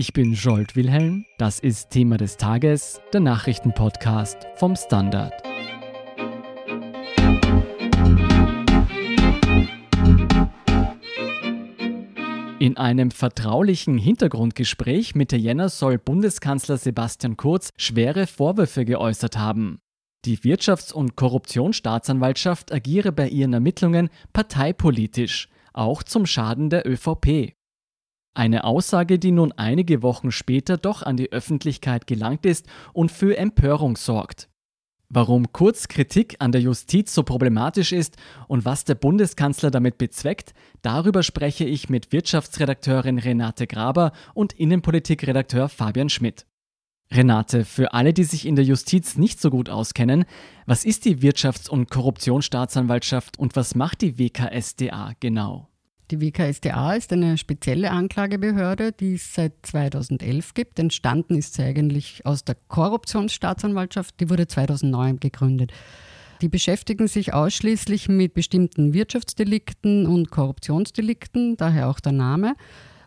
Ich bin Jolt Wilhelm, das ist Thema des Tages, der Nachrichtenpodcast vom Standard. In einem vertraulichen Hintergrundgespräch Mitte Jänner soll Bundeskanzler Sebastian Kurz schwere Vorwürfe geäußert haben. Die Wirtschafts- und Korruptionsstaatsanwaltschaft agiere bei ihren Ermittlungen parteipolitisch, auch zum Schaden der ÖVP. Eine Aussage, die nun einige Wochen später doch an die Öffentlichkeit gelangt ist und für Empörung sorgt. Warum Kurz Kritik an der Justiz so problematisch ist und was der Bundeskanzler damit bezweckt, darüber spreche ich mit Wirtschaftsredakteurin Renate Graber und Innenpolitikredakteur Fabian Schmidt. Renate, für alle, die sich in der Justiz nicht so gut auskennen, was ist die Wirtschafts- und Korruptionsstaatsanwaltschaft und was macht die WKSDA genau? Die WKSDA ist eine spezielle Anklagebehörde, die es seit 2011 gibt. Entstanden ist sie eigentlich aus der Korruptionsstaatsanwaltschaft. Die wurde 2009 gegründet. Die beschäftigen sich ausschließlich mit bestimmten Wirtschaftsdelikten und Korruptionsdelikten, daher auch der Name.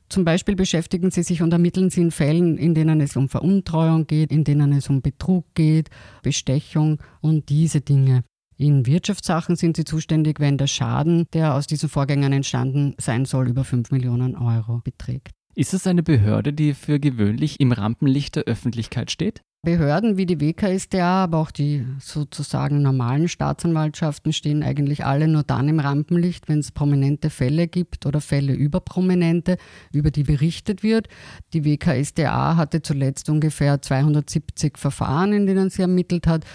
Zum Beispiel beschäftigen sie sich und ermitteln sie in Fällen, in denen es um Veruntreuung geht, in denen es um Betrug geht, Bestechung und diese Dinge. In Wirtschaftssachen sind sie zuständig, wenn der Schaden, der aus diesen Vorgängen entstanden sein soll, über 5 Millionen Euro beträgt. Ist es eine Behörde, die für gewöhnlich im Rampenlicht der Öffentlichkeit steht? Behörden wie die WKStA, aber auch die sozusagen normalen Staatsanwaltschaften stehen eigentlich alle nur dann im Rampenlicht, wenn es prominente Fälle gibt oder Fälle über Prominente, über die berichtet wird. Die WKStA hatte zuletzt ungefähr 270 Verfahren, in denen sie ermittelt hat.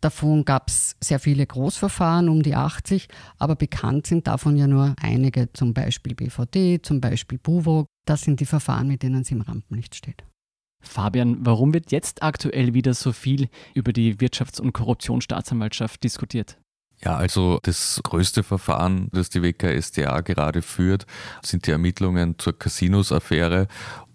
Davon gab es sehr viele Großverfahren, um die 80, aber bekannt sind davon ja nur einige, zum Beispiel BVD, zum Beispiel Buwo. Das sind die Verfahren, mit denen sie im Rampenlicht steht. Fabian, warum wird jetzt aktuell wieder so viel über die Wirtschafts- und Korruptionsstaatsanwaltschaft diskutiert? Ja, also das größte Verfahren, das die WKSDA gerade führt, sind die Ermittlungen zur Casinos-Affäre.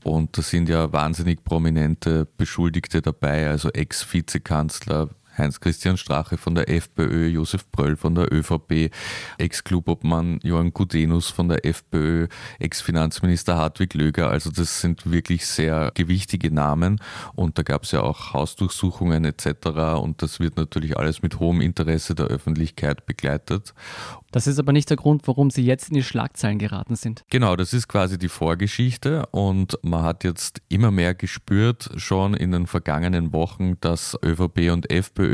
Und da sind ja wahnsinnig prominente Beschuldigte dabei, also Ex-Vizekanzler Heinz-Christian Strache von der FPÖ, Josef Bröll von der ÖVP, Ex-Klubobmann Johann Gudenus von der FPÖ, Ex-Finanzminister Hartwig Löger. Also das sind wirklich sehr gewichtige Namen und da gab es ja auch Hausdurchsuchungen etc. und das wird natürlich alles mit hohem Interesse der Öffentlichkeit begleitet. Das ist aber nicht der Grund, warum Sie jetzt in die Schlagzeilen geraten sind. Genau, das ist quasi die Vorgeschichte und man hat jetzt immer mehr gespürt, schon in den vergangenen Wochen, dass ÖVP und FPÖ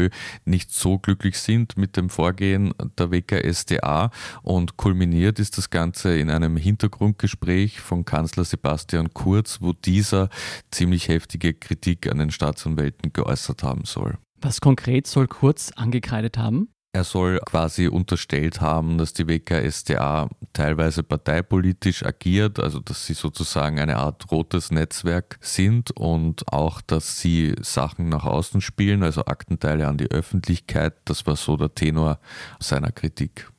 nicht so glücklich sind mit dem Vorgehen der WKSDA und kulminiert ist das Ganze in einem Hintergrundgespräch von Kanzler Sebastian Kurz, wo dieser ziemlich heftige Kritik an den Staatsanwälten geäußert haben soll. Was konkret soll Kurz angekreidet haben? Er soll quasi unterstellt haben, dass die WKSDA teilweise parteipolitisch agiert, also dass sie sozusagen eine Art rotes Netzwerk sind und auch, dass sie Sachen nach außen spielen, also Aktenteile an die Öffentlichkeit. Das war so der Tenor seiner Kritik.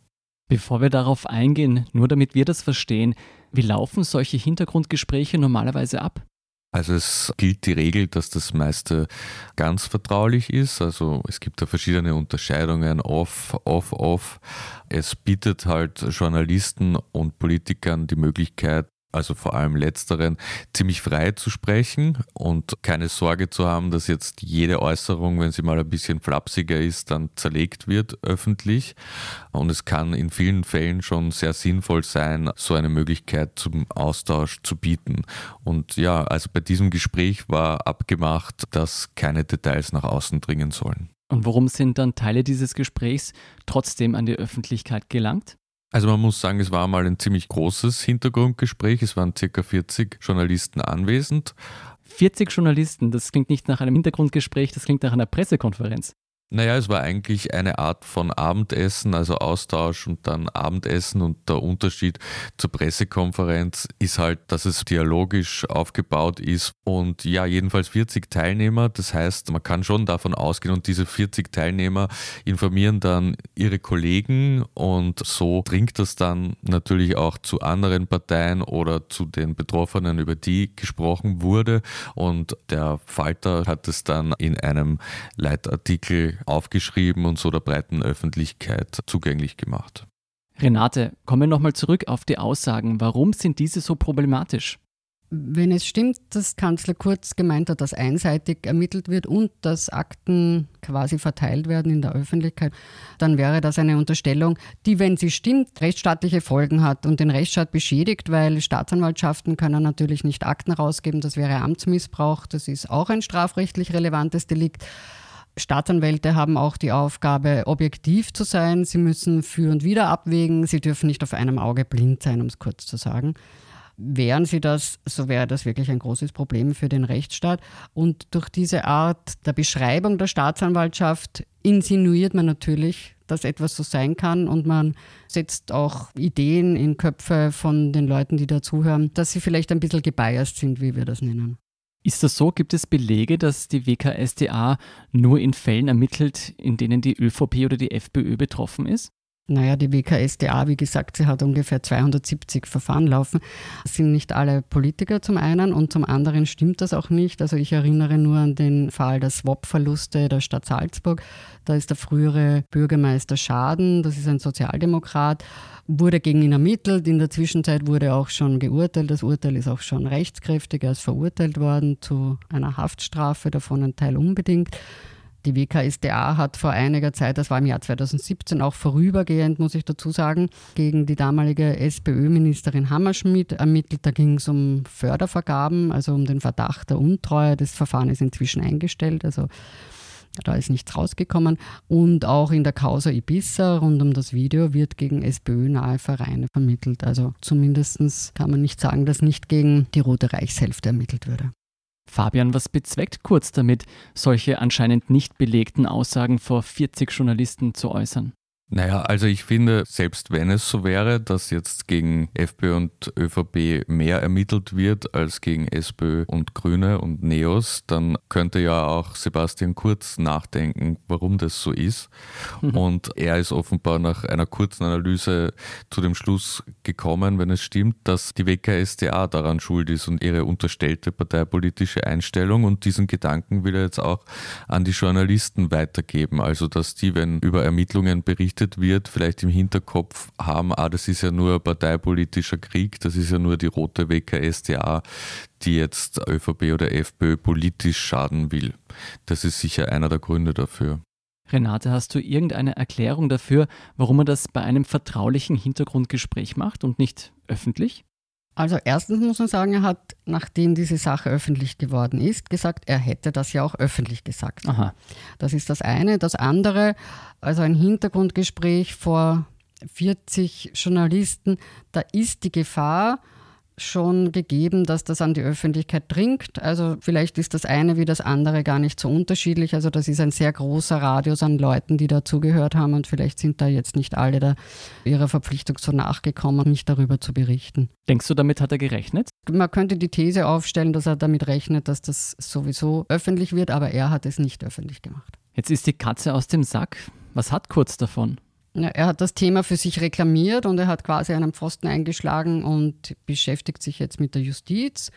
Bevor wir darauf eingehen, nur damit wir das verstehen, wie laufen solche Hintergrundgespräche normalerweise ab? Also es gilt die Regel, dass das meiste ganz vertraulich ist. Also es gibt da verschiedene Unterscheidungen, off, off, off. Es bietet halt Journalisten und Politikern die Möglichkeit, also vor allem letzteren, ziemlich frei zu sprechen und keine Sorge zu haben, dass jetzt jede Äußerung, wenn sie mal ein bisschen flapsiger ist, dann zerlegt wird öffentlich. Und es kann in vielen Fällen schon sehr sinnvoll sein, so eine Möglichkeit zum Austausch zu bieten. Und ja, also bei diesem Gespräch war abgemacht, dass keine Details nach außen dringen sollen. Und warum sind dann Teile dieses Gesprächs trotzdem an die Öffentlichkeit gelangt? Also man muss sagen, es war mal ein ziemlich großes Hintergrundgespräch. Es waren circa 40 Journalisten anwesend. 40 Journalisten, das klingt nicht nach einem Hintergrundgespräch, das klingt nach einer Pressekonferenz. Naja, es war eigentlich eine Art von Abendessen, also Austausch und dann Abendessen. Und der Unterschied zur Pressekonferenz ist halt, dass es dialogisch aufgebaut ist. Und ja, jedenfalls 40 Teilnehmer. Das heißt, man kann schon davon ausgehen und diese 40 Teilnehmer informieren dann ihre Kollegen und so dringt das dann natürlich auch zu anderen Parteien oder zu den Betroffenen, über die gesprochen wurde. Und der Falter hat es dann in einem Leitartikel aufgeschrieben und so der breiten Öffentlichkeit zugänglich gemacht. Renate, kommen wir nochmal zurück auf die Aussagen. Warum sind diese so problematisch? Wenn es stimmt, dass Kanzler Kurz gemeint hat, dass einseitig ermittelt wird und dass Akten quasi verteilt werden in der Öffentlichkeit, dann wäre das eine Unterstellung, die, wenn sie stimmt, rechtsstaatliche Folgen hat und den Rechtsstaat beschädigt, weil Staatsanwaltschaften können natürlich nicht Akten rausgeben. Das wäre Amtsmissbrauch. Das ist auch ein strafrechtlich relevantes Delikt. Staatsanwälte haben auch die Aufgabe, objektiv zu sein. Sie müssen für und wider abwägen. Sie dürfen nicht auf einem Auge blind sein, um es kurz zu sagen. Wären sie das, so wäre das wirklich ein großes Problem für den Rechtsstaat. Und durch diese Art der Beschreibung der Staatsanwaltschaft insinuiert man natürlich, dass etwas so sein kann und man setzt auch Ideen in Köpfe von den Leuten, die da zuhören, dass sie vielleicht ein bisschen gebiased sind, wie wir das nennen. Ist das so? Gibt es Belege, dass die WKSDA nur in Fällen ermittelt, in denen die ÖVP oder die FPÖ betroffen ist? Naja, die WKSDA, wie gesagt, sie hat ungefähr 270 Verfahren laufen. Das sind nicht alle Politiker zum einen und zum anderen stimmt das auch nicht. Also ich erinnere nur an den Fall der Swap-Verluste der Stadt Salzburg. Da ist der frühere Bürgermeister Schaden, das ist ein Sozialdemokrat, wurde gegen ihn ermittelt. In der Zwischenzeit wurde auch schon geurteilt. Das Urteil ist auch schon rechtskräftig. Er ist verurteilt worden zu einer Haftstrafe, davon ein Teil unbedingt. Die WKSDA hat vor einiger Zeit, das war im Jahr 2017, auch vorübergehend, muss ich dazu sagen, gegen die damalige SPÖ-Ministerin Hammerschmidt ermittelt. Da ging es um Fördervergaben, also um den Verdacht der Untreue. Das Verfahren ist inzwischen eingestellt. Also da ist nichts rausgekommen. Und auch in der Causa Ibiza rund um das Video wird gegen SPÖ-nahe Vereine vermittelt. Also zumindest kann man nicht sagen, dass nicht gegen die Rote Reichshälfte ermittelt würde. Fabian, was bezweckt Kurz damit, solche anscheinend nicht belegten Aussagen vor 40 Journalisten zu äußern? Naja, also ich finde, selbst wenn es so wäre, dass jetzt gegen FPÖ und ÖVP mehr ermittelt wird als gegen SPÖ und Grüne und Neos, dann könnte ja auch Sebastian Kurz nachdenken, warum das so ist. Mhm. Und er ist offenbar nach einer kurzen Analyse zu dem Schluss gekommen, wenn es stimmt, dass die WKSDA daran schuld ist und ihre unterstellte parteipolitische Einstellung. Und diesen Gedanken will er jetzt auch an die Journalisten weitergeben. Also, dass die, wenn über Ermittlungen berichtet berichtet wird, vielleicht im Hinterkopf haben, ah, das ist ja nur parteipolitischer Krieg, das ist ja nur die rote WKSDA, die jetzt ÖVP oder FPÖ politisch schaden will. Das ist sicher einer der Gründe dafür. Renate, hast du irgendeine Erklärung dafür, warum man das bei einem vertraulichen Hintergrundgespräch macht und nicht öffentlich? Also erstens muss man sagen, er hat, nachdem diese Sache öffentlich geworden ist, gesagt, er hätte das ja auch öffentlich gesagt. Aha. Das ist das eine. Das andere, also ein Hintergrundgespräch vor 40 Journalisten, da ist die Gefahr, schon gegeben, dass das an die Öffentlichkeit dringt. Also vielleicht ist das eine wie das andere gar nicht so unterschiedlich. Also das ist ein sehr großer Radius an Leuten, die dazugehört haben und vielleicht sind da jetzt nicht alle da ihrer Verpflichtung so nachgekommen, nicht darüber zu berichten. Denkst du, damit hat er gerechnet? Man könnte die These aufstellen, dass er damit rechnet, dass das sowieso öffentlich wird, aber er hat es nicht öffentlich gemacht. Jetzt ist die Katze aus dem Sack. Was hat Kurz davon? Ja, er hat das Thema für sich reklamiert und er hat quasi einen Pfosten eingeschlagen und beschäftigt sich jetzt mit der Justiz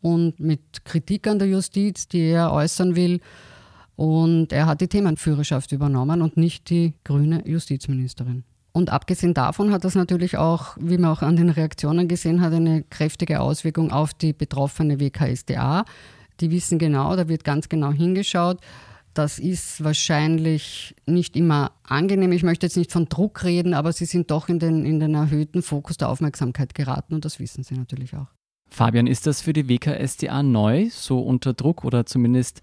und mit Kritik an der Justiz, die er äußern will. Und er hat die Themenführerschaft übernommen und nicht die grüne Justizministerin. Und abgesehen davon hat das natürlich auch, wie man auch an den Reaktionen gesehen hat, eine kräftige Auswirkung auf die betroffene WKSDA. Die wissen genau, da wird ganz genau hingeschaut das ist wahrscheinlich nicht immer angenehm. Ich möchte jetzt nicht von Druck reden, aber sie sind doch in den, in den erhöhten Fokus der Aufmerksamkeit geraten und das wissen sie natürlich auch. Fabian, ist das für die WKSDA neu, so unter Druck oder zumindest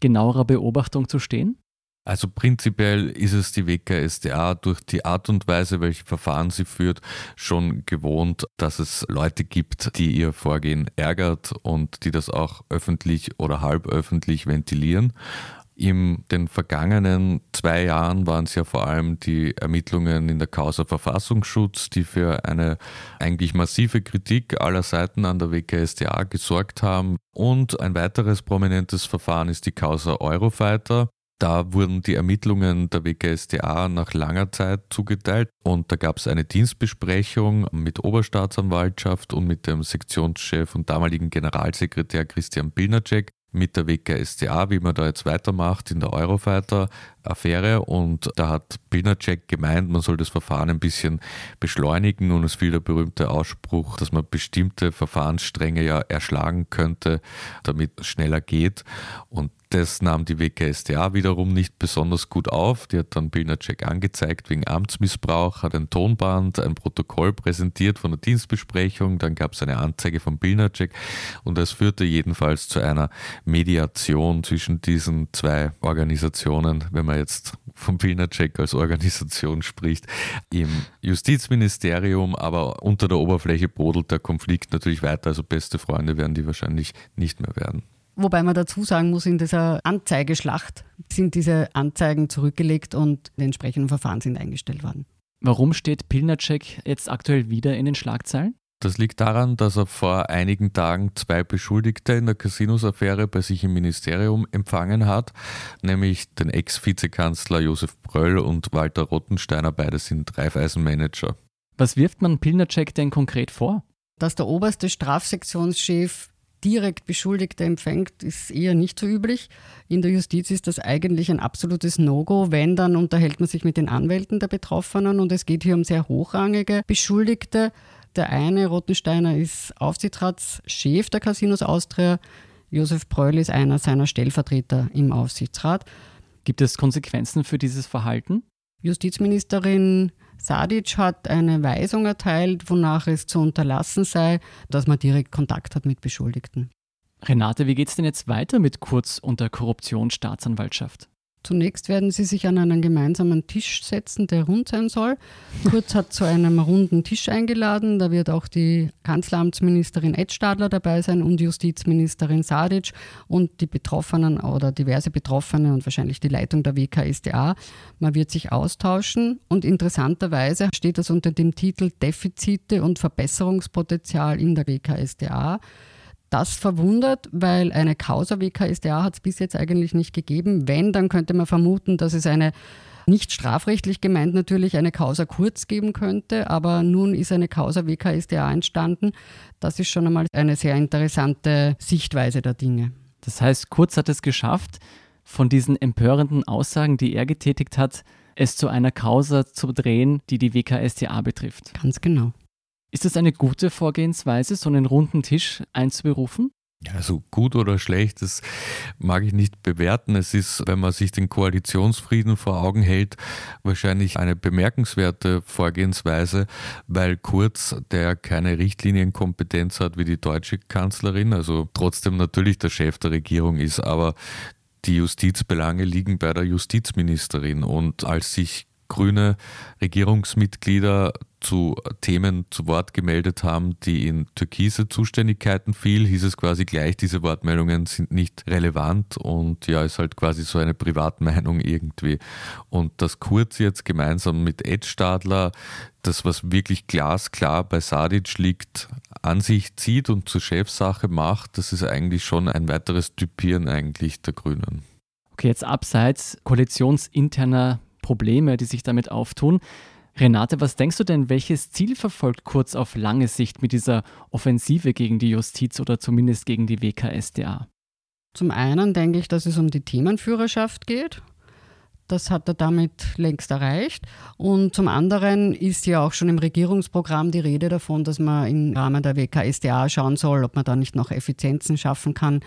genauerer Beobachtung zu stehen? Also prinzipiell ist es die WKSDA durch die Art und Weise, welche Verfahren sie führt, schon gewohnt, dass es Leute gibt, die ihr Vorgehen ärgert und die das auch öffentlich oder halb öffentlich ventilieren. In den vergangenen zwei Jahren waren es ja vor allem die Ermittlungen in der Causa Verfassungsschutz, die für eine eigentlich massive Kritik aller Seiten an der WKSDA gesorgt haben. Und ein weiteres prominentes Verfahren ist die Causa Eurofighter. Da wurden die Ermittlungen der WKSDA nach langer Zeit zugeteilt und da gab es eine Dienstbesprechung mit Oberstaatsanwaltschaft und mit dem Sektionschef und damaligen Generalsekretär Christian Pilnacek mit der WKSDA, wie man da jetzt weitermacht in der Eurofighter-Affäre. Und da hat Pilnacek gemeint, man soll das Verfahren ein bisschen beschleunigen und es fiel der berühmte Ausspruch, dass man bestimmte Verfahrensstränge ja erschlagen könnte, damit es schneller geht. Und das nahm die WKSDA wiederum nicht besonders gut auf. Die hat dann Pilnacek angezeigt wegen Amtsmissbrauch, hat ein Tonband, ein Protokoll präsentiert von der Dienstbesprechung, dann gab es eine Anzeige von Pilnacek und das führte jedenfalls zu einer Mediation zwischen diesen zwei Organisationen, wenn man jetzt von Pilnacek als Organisation spricht, im Justizministerium, aber unter der Oberfläche brodelt der Konflikt natürlich weiter, also beste Freunde werden die wahrscheinlich nicht mehr werden. Wobei man dazu sagen muss, in dieser Anzeigeschlacht sind diese Anzeigen zurückgelegt und die entsprechenden Verfahren sind eingestellt worden. Warum steht Pilnacek jetzt aktuell wieder in den Schlagzeilen? Das liegt daran, dass er vor einigen Tagen zwei Beschuldigte in der Casinos-Affäre bei sich im Ministerium empfangen hat, nämlich den Ex-Vizekanzler Josef Bröll und Walter Rottensteiner, beide sind Reifeisenmanager. Was wirft man Pilnacek denn konkret vor? Dass der oberste Strafsektionschef direkt Beschuldigte empfängt, ist eher nicht so üblich. In der Justiz ist das eigentlich ein absolutes No-Go. Wenn, dann unterhält man sich mit den Anwälten der Betroffenen und es geht hier um sehr hochrangige Beschuldigte. Der eine, Rottensteiner, ist Aufsichtsratschef der Casinos Austria. Josef Bröll ist einer seiner Stellvertreter im Aufsichtsrat. Gibt es Konsequenzen für dieses Verhalten? Justizministerin Sadic hat eine Weisung erteilt, wonach es zu unterlassen sei, dass man direkt Kontakt hat mit Beschuldigten. Renate, wie geht es denn jetzt weiter mit Kurz und der Korruptionsstaatsanwaltschaft? Zunächst werden sie sich an einen gemeinsamen Tisch setzen, der rund sein soll. Kurz hat zu einem runden Tisch eingeladen. Da wird auch die Kanzleramtsministerin Ed Stadler dabei sein und Justizministerin Sadic und die Betroffenen oder diverse Betroffene und wahrscheinlich die Leitung der WKSDA. Man wird sich austauschen und interessanterweise steht das unter dem Titel Defizite und Verbesserungspotenzial in der WKSDA. Das verwundert, weil eine Causa WKSDA hat es bis jetzt eigentlich nicht gegeben. Wenn, dann könnte man vermuten, dass es eine nicht strafrechtlich gemeint natürlich eine Causa Kurz geben könnte, aber nun ist eine Causa WKSDA entstanden. Das ist schon einmal eine sehr interessante Sichtweise der Dinge. Das heißt, Kurz hat es geschafft, von diesen empörenden Aussagen, die er getätigt hat, es zu einer Causa zu drehen, die die WKSDA betrifft. Ganz genau. Ist es eine gute Vorgehensweise, so einen runden Tisch einzuberufen? Also gut oder schlecht, das mag ich nicht bewerten. Es ist, wenn man sich den Koalitionsfrieden vor Augen hält, wahrscheinlich eine bemerkenswerte Vorgehensweise, weil Kurz, der keine Richtlinienkompetenz hat wie die deutsche Kanzlerin, also trotzdem natürlich der Chef der Regierung ist, aber die Justizbelange liegen bei der Justizministerin. Und als sich grüne Regierungsmitglieder zu Themen zu Wort gemeldet haben, die in türkise Zuständigkeiten fiel, hieß es quasi gleich, diese Wortmeldungen sind nicht relevant und ja, ist halt quasi so eine Privatmeinung irgendwie. Und dass Kurz jetzt gemeinsam mit Ed Stadler das, was wirklich glasklar bei Sadic liegt, an sich zieht und zur Chefsache macht, das ist eigentlich schon ein weiteres Typieren eigentlich der Grünen. Okay, jetzt abseits koalitionsinterner Probleme, die sich damit auftun. Renate, was denkst du denn, welches Ziel verfolgt Kurz auf lange Sicht mit dieser Offensive gegen die Justiz oder zumindest gegen die WKSDA? Zum einen denke ich, dass es um die Themenführerschaft geht. Das hat er damit längst erreicht. Und zum anderen ist ja auch schon im Regierungsprogramm die Rede davon, dass man im Rahmen der WKSDA schauen soll, ob man da nicht noch Effizienzen schaffen kann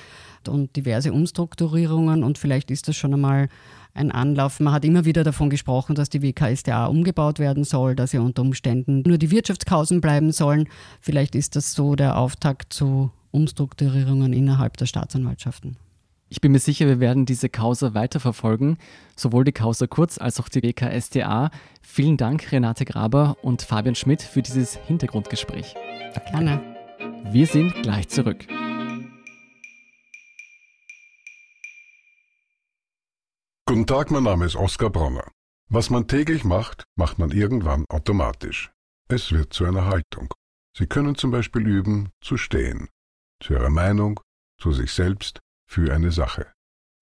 und diverse Umstrukturierungen. Und vielleicht ist das schon einmal ein Anlauf. Man hat immer wieder davon gesprochen, dass die WKSDA umgebaut werden soll, dass ja unter Umständen nur die Wirtschaftskausen bleiben sollen. Vielleicht ist das so der Auftakt zu Umstrukturierungen innerhalb der Staatsanwaltschaften. Ich bin mir sicher, wir werden diese Causa weiterverfolgen, sowohl die Causa Kurz als auch die WKSDA. Vielen Dank, Renate Graber und Fabian Schmidt, für dieses Hintergrundgespräch. Gerne. Wir sind gleich zurück. Guten Tag, mein Name ist Oskar Bronner. Was man täglich macht, macht man irgendwann automatisch. Es wird zu einer Haltung. Sie können zum Beispiel üben, zu stehen. Zu Ihrer Meinung, zu sich selbst, für eine Sache.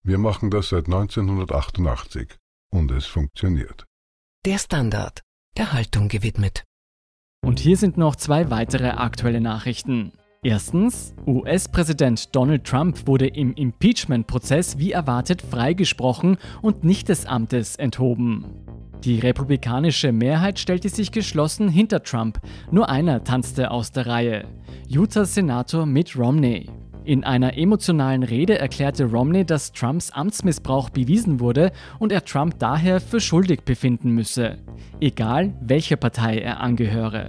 Wir machen das seit 1988 und es funktioniert. Der Standard, der Haltung gewidmet. Und hier sind noch zwei weitere aktuelle Nachrichten. Erstens, US-Präsident Donald Trump wurde im Impeachment-Prozess wie erwartet freigesprochen und nicht des Amtes enthoben. Die republikanische Mehrheit stellte sich geschlossen hinter Trump, nur einer tanzte aus der Reihe, Utah-Senator Mitt Romney. In einer emotionalen Rede erklärte Romney, dass Trumps Amtsmissbrauch bewiesen wurde und er Trump daher für schuldig befinden müsse, egal welcher Partei er angehöre.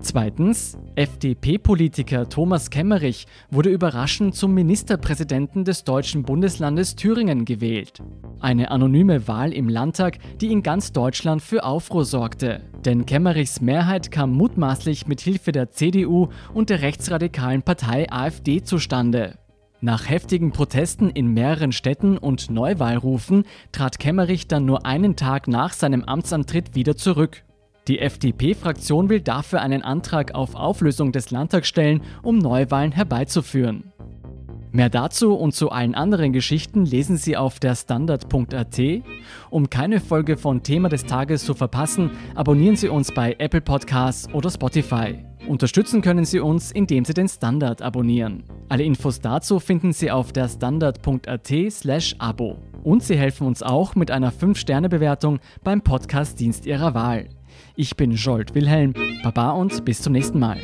Zweitens, FDP-Politiker Thomas Kemmerich wurde überraschend zum Ministerpräsidenten des deutschen Bundeslandes Thüringen gewählt. Eine anonyme Wahl im Landtag, die in ganz Deutschland für Aufruhr sorgte. Denn Kemmerichs Mehrheit kam mutmaßlich mit Hilfe der CDU und der rechtsradikalen Partei AfD zustande. Nach heftigen Protesten in mehreren Städten und Neuwahlrufen trat Kemmerich dann nur einen Tag nach seinem Amtsantritt wieder zurück. Die FDP-Fraktion will dafür einen Antrag auf Auflösung des Landtags stellen, um Neuwahlen herbeizuführen. Mehr dazu und zu allen anderen Geschichten lesen Sie auf der Standard.at. Um keine Folge von Thema des Tages zu verpassen, abonnieren Sie uns bei Apple Podcasts oder Spotify. Unterstützen können Sie uns, indem Sie den Standard abonnieren. Alle Infos dazu finden Sie auf der Standard.at/slash Abo. Und Sie helfen uns auch mit einer 5-Sterne-Bewertung beim Podcast-Dienst Ihrer Wahl. Ich bin Jolt Wilhelm. Baba und bis zum nächsten Mal.